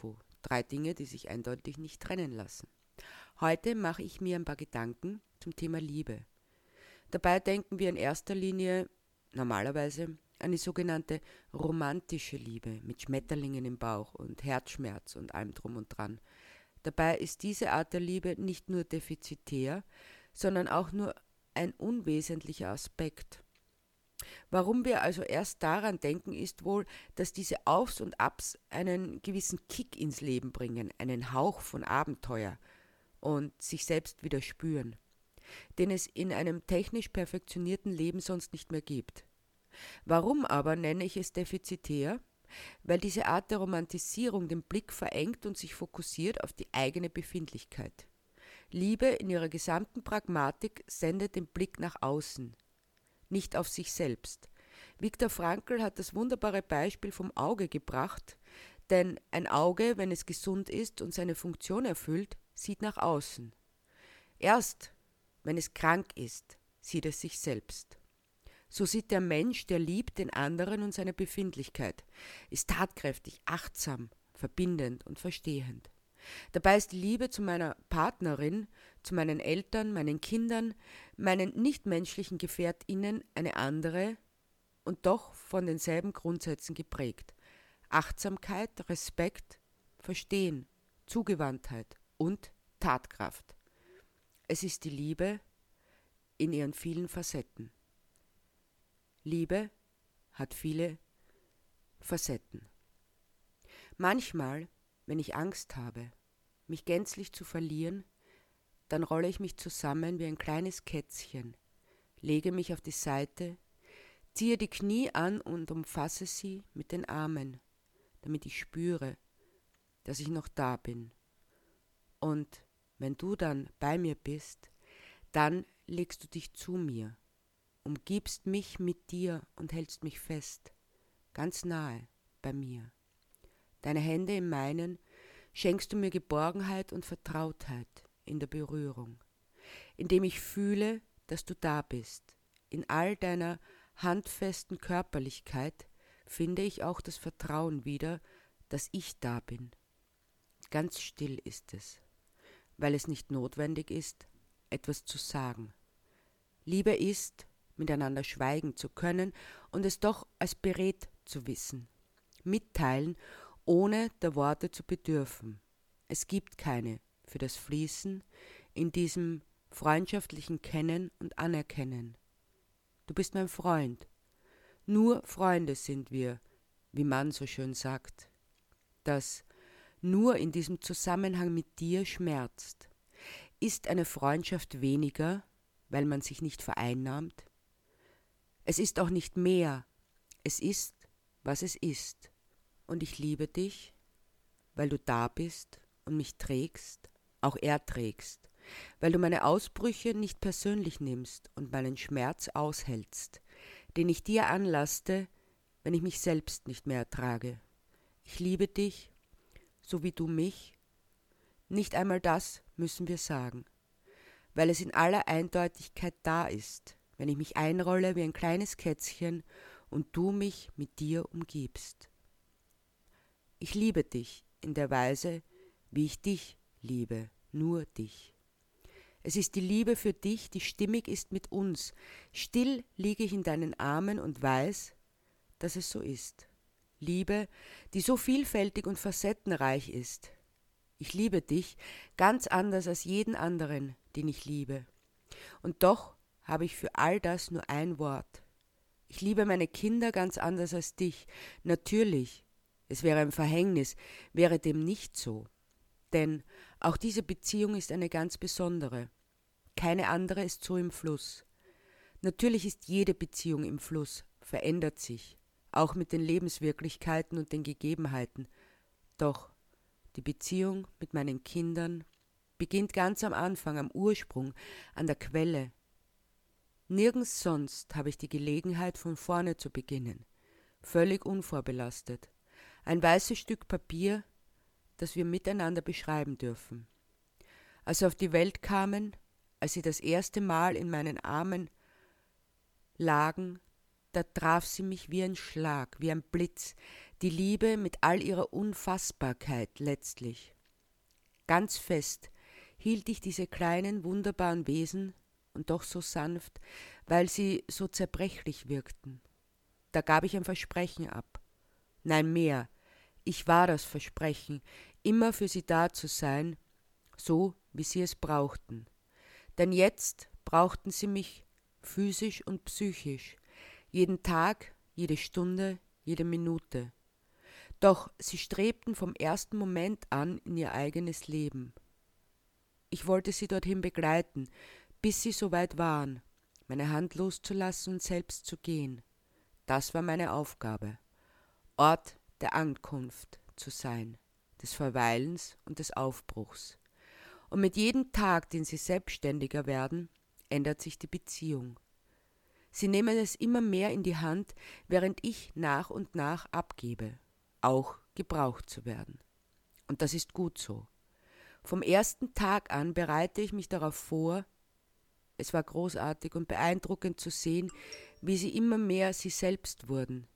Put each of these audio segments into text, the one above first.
Tofu. Drei Dinge, die sich eindeutig nicht trennen lassen. Heute mache ich mir ein paar Gedanken zum Thema Liebe. Dabei denken wir in erster Linie normalerweise an die sogenannte romantische Liebe mit Schmetterlingen im Bauch und Herzschmerz und allem drum und dran. Dabei ist diese Art der Liebe nicht nur defizitär, sondern auch nur ein unwesentlicher Aspekt. Warum wir also erst daran denken, ist wohl, dass diese Aufs und Abs einen gewissen Kick ins Leben bringen, einen Hauch von Abenteuer und sich selbst wieder spüren, den es in einem technisch perfektionierten Leben sonst nicht mehr gibt. Warum aber nenne ich es defizitär? Weil diese Art der Romantisierung den Blick verengt und sich fokussiert auf die eigene Befindlichkeit. Liebe in ihrer gesamten Pragmatik sendet den Blick nach außen, nicht auf sich selbst. Viktor Frankl hat das wunderbare Beispiel vom Auge gebracht, denn ein Auge, wenn es gesund ist und seine Funktion erfüllt, sieht nach außen. Erst, wenn es krank ist, sieht es sich selbst. So sieht der Mensch, der liebt den anderen und seine Befindlichkeit, ist tatkräftig, achtsam, verbindend und verstehend. Dabei ist die Liebe zu meiner Partnerin, zu meinen Eltern, meinen Kindern, meinen nichtmenschlichen Gefährtinnen eine andere und doch von denselben Grundsätzen geprägt. Achtsamkeit, Respekt, Verstehen, Zugewandtheit und Tatkraft. Es ist die Liebe in ihren vielen Facetten. Liebe hat viele Facetten. Manchmal, wenn ich Angst habe, mich gänzlich zu verlieren, dann rolle ich mich zusammen wie ein kleines Kätzchen, lege mich auf die Seite, ziehe die Knie an und umfasse sie mit den Armen, damit ich spüre, dass ich noch da bin. Und wenn du dann bei mir bist, dann legst du dich zu mir umgibst mich mit dir und hältst mich fest, ganz nahe bei mir. Deine Hände in meinen schenkst du mir Geborgenheit und Vertrautheit in der Berührung, indem ich fühle, dass du da bist. In all deiner handfesten Körperlichkeit finde ich auch das Vertrauen wieder, dass ich da bin. Ganz still ist es, weil es nicht notwendig ist, etwas zu sagen. Liebe ist, miteinander schweigen zu können und es doch als berät zu wissen. Mitteilen, ohne der Worte zu bedürfen. Es gibt keine für das Fließen in diesem freundschaftlichen Kennen und Anerkennen. Du bist mein Freund. Nur Freunde sind wir, wie man so schön sagt. Das nur in diesem Zusammenhang mit dir schmerzt. Ist eine Freundschaft weniger, weil man sich nicht vereinnahmt? Es ist auch nicht mehr. Es ist, was es ist. Und ich liebe dich, weil du da bist und mich trägst, auch erträgst, weil du meine Ausbrüche nicht persönlich nimmst und meinen Schmerz aushältst, den ich dir anlaste, wenn ich mich selbst nicht mehr ertrage. Ich liebe dich, so wie du mich. Nicht einmal das müssen wir sagen, weil es in aller Eindeutigkeit da ist wenn ich mich einrolle wie ein kleines Kätzchen und du mich mit dir umgibst. Ich liebe dich in der Weise, wie ich dich liebe, nur dich. Es ist die Liebe für dich, die stimmig ist mit uns. Still liege ich in deinen Armen und weiß, dass es so ist. Liebe, die so vielfältig und facettenreich ist. Ich liebe dich ganz anders als jeden anderen, den ich liebe. Und doch habe ich für all das nur ein Wort. Ich liebe meine Kinder ganz anders als dich. Natürlich, es wäre ein Verhängnis, wäre dem nicht so. Denn auch diese Beziehung ist eine ganz besondere. Keine andere ist so im Fluss. Natürlich ist jede Beziehung im Fluss, verändert sich, auch mit den Lebenswirklichkeiten und den Gegebenheiten. Doch die Beziehung mit meinen Kindern beginnt ganz am Anfang, am Ursprung, an der Quelle, Nirgends sonst habe ich die Gelegenheit, von vorne zu beginnen, völlig unvorbelastet. Ein weißes Stück Papier, das wir miteinander beschreiben dürfen. Als sie auf die Welt kamen, als sie das erste Mal in meinen Armen lagen, da traf sie mich wie ein Schlag, wie ein Blitz, Die Liebe mit all ihrer Unfassbarkeit letztlich. Ganz fest hielt ich diese kleinen, wunderbaren Wesen und doch so sanft, weil sie so zerbrechlich wirkten. Da gab ich ein Versprechen ab. Nein, mehr. Ich war das Versprechen, immer für sie da zu sein, so wie sie es brauchten. Denn jetzt brauchten sie mich physisch und psychisch, jeden Tag, jede Stunde, jede Minute. Doch sie strebten vom ersten Moment an in ihr eigenes Leben. Ich wollte sie dorthin begleiten, bis sie so weit waren, meine Hand loszulassen und selbst zu gehen. Das war meine Aufgabe, Ort der Ankunft zu sein, des Verweilens und des Aufbruchs. Und mit jedem Tag, den sie selbstständiger werden, ändert sich die Beziehung. Sie nehmen es immer mehr in die Hand, während ich nach und nach abgebe, auch gebraucht zu werden. Und das ist gut so. Vom ersten Tag an bereite ich mich darauf vor, es war großartig und beeindruckend zu sehen, wie sie immer mehr sie selbst wurden,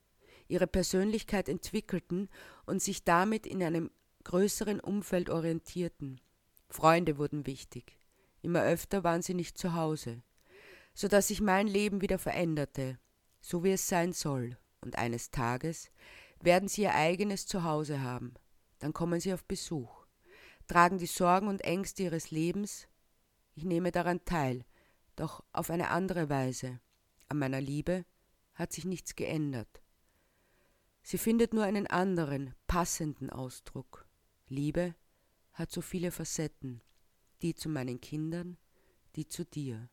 ihre Persönlichkeit entwickelten und sich damit in einem größeren Umfeld orientierten. Freunde wurden wichtig. Immer öfter waren sie nicht zu Hause, so dass sich mein Leben wieder veränderte, so wie es sein soll. Und eines Tages werden sie ihr eigenes Zuhause haben. Dann kommen sie auf Besuch, tragen die Sorgen und Ängste ihres Lebens. Ich nehme daran teil, doch auf eine andere Weise. An meiner Liebe hat sich nichts geändert. Sie findet nur einen anderen, passenden Ausdruck. Liebe hat so viele Facetten, die zu meinen Kindern, die zu dir.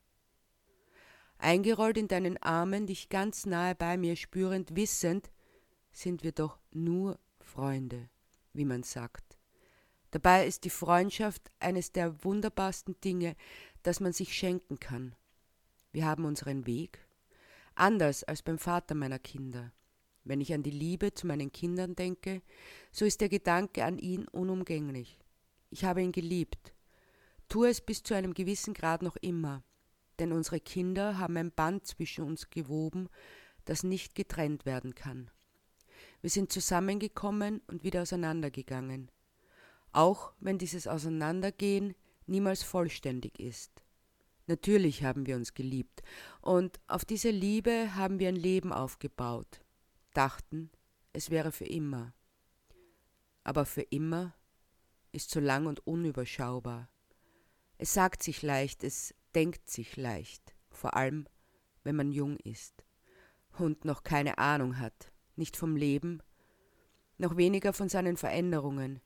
Eingerollt in deinen Armen, dich ganz nahe bei mir spürend, wissend, sind wir doch nur Freunde, wie man sagt. Dabei ist die Freundschaft eines der wunderbarsten Dinge, das man sich schenken kann. Wir haben unseren Weg, anders als beim Vater meiner Kinder. Wenn ich an die Liebe zu meinen Kindern denke, so ist der Gedanke an ihn unumgänglich. Ich habe ihn geliebt, tue es bis zu einem gewissen Grad noch immer, denn unsere Kinder haben ein Band zwischen uns gewoben, das nicht getrennt werden kann. Wir sind zusammengekommen und wieder auseinandergegangen, auch wenn dieses Auseinandergehen niemals vollständig ist. Natürlich haben wir uns geliebt und auf diese Liebe haben wir ein Leben aufgebaut, dachten, es wäre für immer. Aber für immer ist so lang und unüberschaubar. Es sagt sich leicht, es denkt sich leicht, vor allem wenn man jung ist und noch keine Ahnung hat, nicht vom Leben, noch weniger von seinen Veränderungen,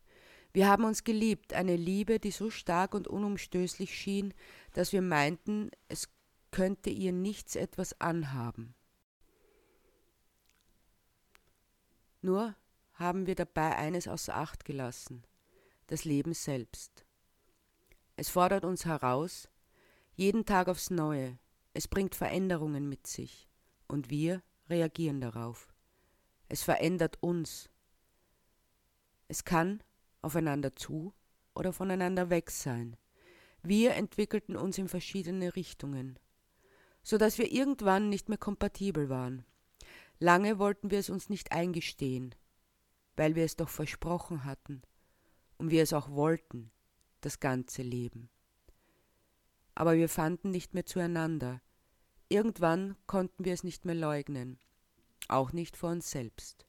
wir haben uns geliebt, eine Liebe, die so stark und unumstößlich schien, dass wir meinten, es könnte ihr nichts etwas anhaben. Nur haben wir dabei eines außer Acht gelassen, das Leben selbst. Es fordert uns heraus, jeden Tag aufs Neue, es bringt Veränderungen mit sich, und wir reagieren darauf. Es verändert uns. Es kann aufeinander zu oder voneinander weg sein. Wir entwickelten uns in verschiedene Richtungen, so dass wir irgendwann nicht mehr kompatibel waren. Lange wollten wir es uns nicht eingestehen, weil wir es doch versprochen hatten und wir es auch wollten, das ganze Leben. Aber wir fanden nicht mehr zueinander. Irgendwann konnten wir es nicht mehr leugnen, auch nicht vor uns selbst.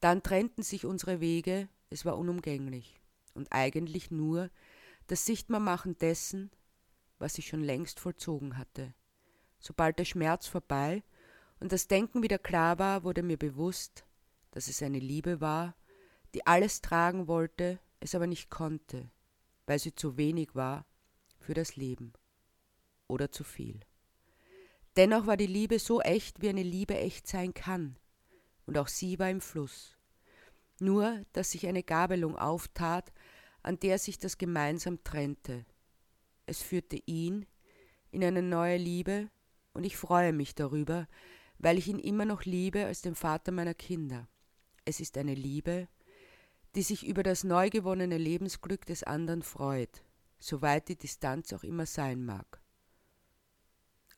Dann trennten sich unsere Wege es war unumgänglich und eigentlich nur das Sichtbarmachen dessen, was sich schon längst vollzogen hatte. Sobald der Schmerz vorbei und das Denken wieder klar war, wurde mir bewusst, dass es eine Liebe war, die alles tragen wollte, es aber nicht konnte, weil sie zu wenig war für das Leben oder zu viel. Dennoch war die Liebe so echt, wie eine Liebe echt sein kann, und auch sie war im Fluss nur dass sich eine Gabelung auftat, an der sich das gemeinsam trennte. Es führte ihn in eine neue Liebe, und ich freue mich darüber, weil ich ihn immer noch liebe als den Vater meiner Kinder. Es ist eine Liebe, die sich über das neu gewonnene Lebensglück des anderen freut, soweit die Distanz auch immer sein mag.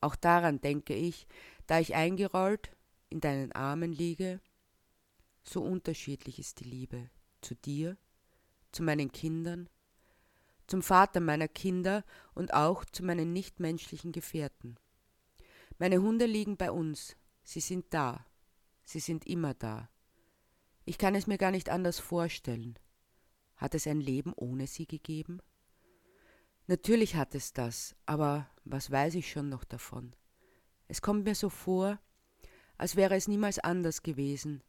Auch daran denke ich, da ich eingerollt in deinen Armen liege So unterschiedlich ist die Liebe zu dir, zu meinen Kindern, zum Vater meiner Kinder und auch zu meinen nichtmenschlichen Gefährten. Meine Hunde liegen bei uns, sie sind da, sie sind immer da. Ich kann es mir gar nicht anders vorstellen. Hat es ein Leben ohne sie gegeben? Natürlich hat es das, aber was weiß ich schon noch davon? Es kommt mir so vor, als wäre es niemals anders gewesen,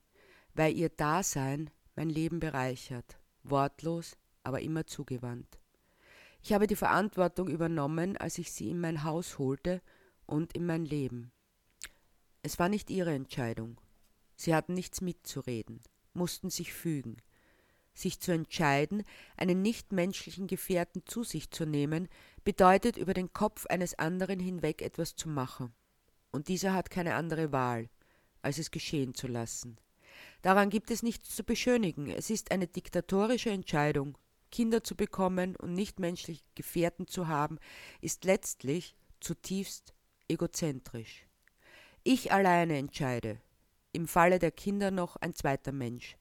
weil ihr Dasein mein Leben bereichert, wortlos, aber immer zugewandt. Ich habe die Verantwortung übernommen, als ich sie in mein Haus holte und in mein Leben. Es war nicht ihre Entscheidung. Sie hatten nichts mitzureden, mussten sich fügen. Sich zu entscheiden, einen nichtmenschlichen Gefährten zu sich zu nehmen, bedeutet über den Kopf eines anderen hinweg etwas zu machen. Und dieser hat keine andere Wahl, als es geschehen zu lassen. Daran gibt es nichts zu beschönigen, es ist eine diktatorische Entscheidung, Kinder zu bekommen und nichtmenschliche Gefährten zu haben, ist letztlich zutiefst egozentrisch. Ich alleine entscheide, im Falle der Kinder noch ein zweiter Mensch.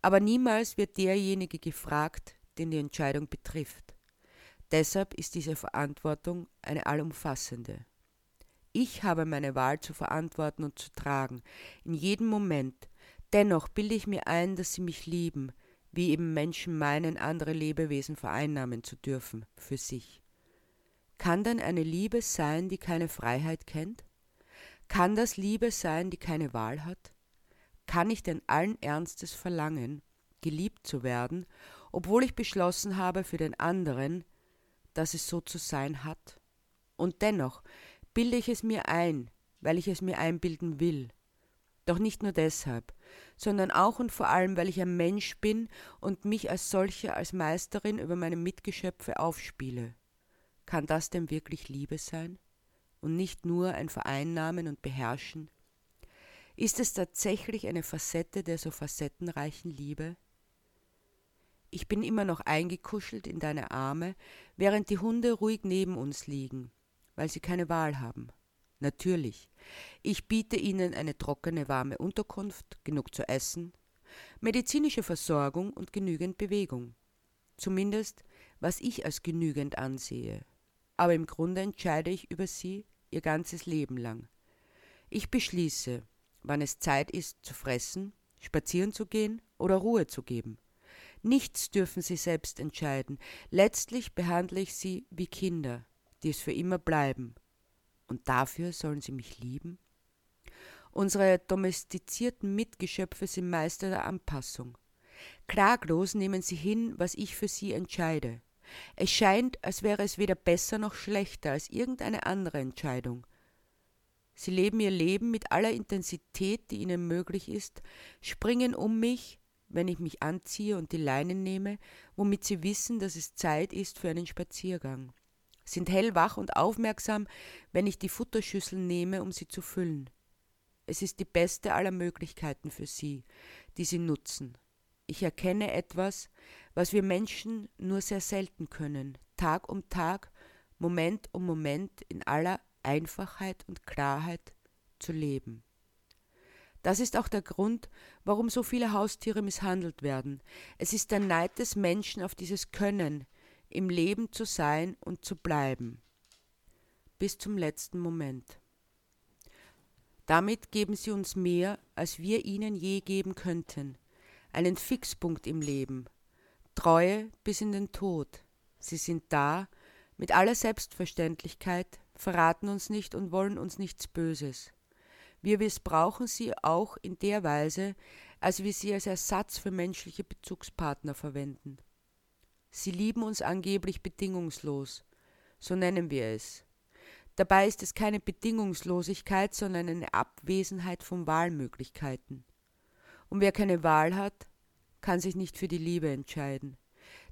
Aber niemals wird derjenige gefragt, den die Entscheidung betrifft. Deshalb ist diese Verantwortung eine allumfassende. Ich habe meine Wahl zu verantworten und zu tragen, in jedem Moment. Dennoch bilde ich mir ein, dass sie mich lieben, wie eben Menschen meinen, andere Lebewesen vereinnahmen zu dürfen für sich. Kann denn eine Liebe sein, die keine Freiheit kennt? Kann das Liebe sein, die keine Wahl hat? Kann ich denn allen Ernstes verlangen, geliebt zu werden, obwohl ich beschlossen habe für den anderen, dass es so zu sein hat? Und dennoch bilde ich es mir ein, weil ich es mir einbilden will. Doch nicht nur deshalb, sondern auch und vor allem, weil ich ein Mensch bin und mich als solcher als Meisterin über meine Mitgeschöpfe aufspiele. Kann das denn wirklich Liebe sein? Und nicht nur ein Vereinnahmen und Beherrschen? Ist es tatsächlich eine Facette der so facettenreichen Liebe? Ich bin immer noch eingekuschelt in deine Arme, während die Hunde ruhig neben uns liegen, weil sie keine Wahl haben. Natürlich. Ich biete Ihnen eine trockene, warme Unterkunft, genug zu essen, medizinische Versorgung und genügend Bewegung. Zumindest, was ich als genügend ansehe. Aber im Grunde entscheide ich über Sie Ihr ganzes Leben lang. Ich beschließe, wann es Zeit ist zu fressen, spazieren zu gehen oder Ruhe zu geben. Nichts dürfen Sie selbst entscheiden. Letztlich behandle ich Sie wie Kinder, die es für immer bleiben und dafür sollen sie mich lieben? Unsere domestizierten Mitgeschöpfe sind Meister der Anpassung. Klaglos nehmen sie hin, was ich für sie entscheide. Es scheint, als wäre es weder besser noch schlechter als irgendeine andere Entscheidung. Sie leben ihr Leben mit aller Intensität, die ihnen möglich ist, springen um mich, wenn ich mich anziehe und die Leine nehme, womit sie wissen, dass es Zeit ist für einen Spaziergang sind hellwach und aufmerksam, wenn ich die Futterschüssel nehme, um sie zu füllen. Es ist die beste aller Möglichkeiten für sie, die sie nutzen. Ich erkenne etwas, was wir Menschen nur sehr selten können, Tag um Tag, Moment um Moment in aller Einfachheit und Klarheit zu leben. Das ist auch der Grund, warum so viele Haustiere misshandelt werden. Es ist der Neid des Menschen auf dieses Können, im Leben zu sein und zu bleiben. Bis zum letzten Moment. Damit geben sie uns mehr, als wir ihnen je geben könnten. Einen Fixpunkt im Leben. Treue bis in den Tod. Sie sind da, mit aller Selbstverständlichkeit, verraten uns nicht und wollen uns nichts Böses. Wir missbrauchen sie auch in der Weise, als wir sie als Ersatz für menschliche Bezugspartner verwenden. Sie lieben uns angeblich bedingungslos, so nennen wir es. Dabei ist es keine Bedingungslosigkeit, sondern eine Abwesenheit von Wahlmöglichkeiten. Und wer keine Wahl hat, kann sich nicht für die Liebe entscheiden.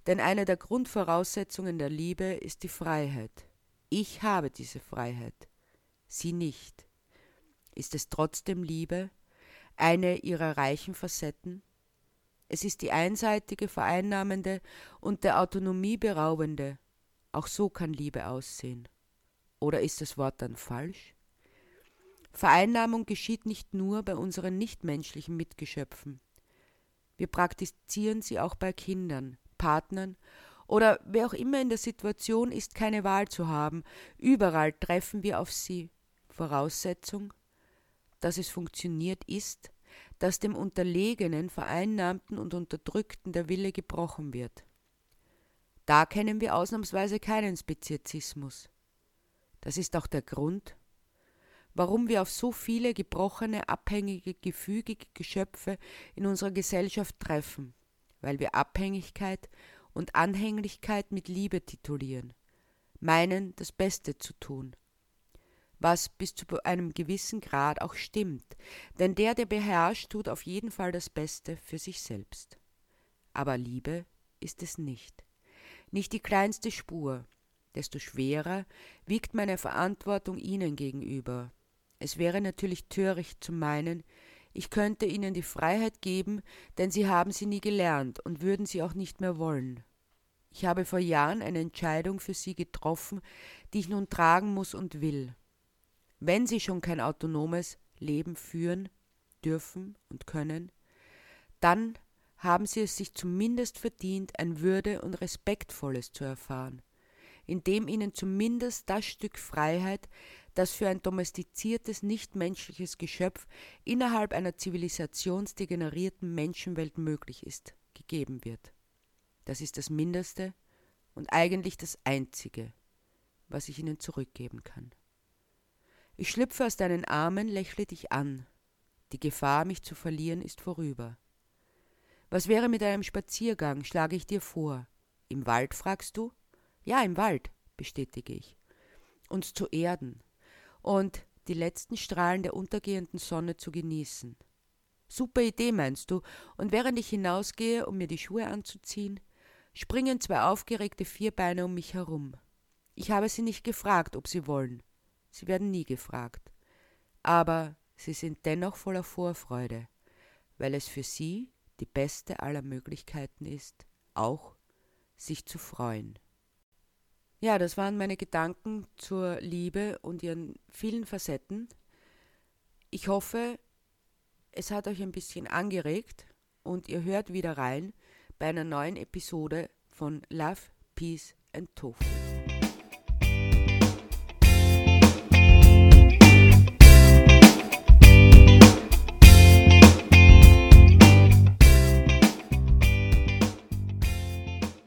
Denn eine der Grundvoraussetzungen der Liebe ist die Freiheit. Ich habe diese Freiheit, sie nicht. Ist es trotzdem Liebe, eine ihrer reichen Facetten? Es ist die einseitige, vereinnahmende und der Autonomie beraubende. Auch so kann Liebe aussehen. Oder ist das Wort dann falsch? Vereinnahmung geschieht nicht nur bei unseren nichtmenschlichen Mitgeschöpfen. Wir praktizieren sie auch bei Kindern, Partnern oder wer auch immer in der Situation ist, keine Wahl zu haben. Überall treffen wir auf sie. Voraussetzung, dass es funktioniert, ist, dass dem Unterlegenen, Vereinnahmten und Unterdrückten der Wille gebrochen wird. Da kennen wir ausnahmsweise keinen Speziesismus. Das ist auch der Grund, warum wir auf so viele gebrochene, abhängige, gefügige Geschöpfe in unserer Gesellschaft treffen, weil wir Abhängigkeit und Anhänglichkeit mit Liebe titulieren, meinen, das Beste zu tun. Was bis zu einem gewissen Grad auch stimmt, denn der, der beherrscht, tut auf jeden Fall das Beste für sich selbst. Aber Liebe ist es nicht. Nicht die kleinste Spur, desto schwerer wiegt meine Verantwortung Ihnen gegenüber. Es wäre natürlich töricht zu meinen, ich könnte ihnen die Freiheit geben, denn sie haben sie nie gelernt und würden sie auch nicht mehr wollen. Ich habe vor Jahren eine Entscheidung für sie getroffen, die ich nun tragen muss und will. Wenn sie schon kein autonomes Leben führen dürfen und können, dann haben sie es sich zumindest verdient, ein würde- und respektvolles zu erfahren, indem ihnen zumindest das Stück Freiheit, das für ein domestiziertes, nichtmenschliches Geschöpf innerhalb einer zivilisationsdegenerierten Menschenwelt möglich ist, gegeben wird. Das ist das Mindeste und eigentlich das Einzige, was ich ihnen zurückgeben kann. Ich schlüpfe aus deinen Armen, lächle dich an. Die Gefahr, mich zu verlieren, ist vorüber. Was wäre mit einem Spaziergang, schlage ich dir vor. Im Wald, fragst du? Ja, im Wald, bestätige ich. Uns zu erden, und die letzten Strahlen der untergehenden Sonne zu genießen. Super Idee, meinst du? Und während ich hinausgehe, um mir die Schuhe anzuziehen, springen zwei aufgeregte Vierbeine um mich herum. Ich habe sie nicht gefragt, ob sie wollen. Sie werden nie gefragt. Aber sie sind dennoch voller Vorfreude, weil es für sie die beste aller Möglichkeiten ist, auch sich zu freuen. Ja, das waren meine Gedanken zur Liebe und ihren vielen Facetten. Ich hoffe, es hat euch ein bisschen angeregt und ihr hört wieder rein bei einer neuen Episode von Love, Peace and Tofu.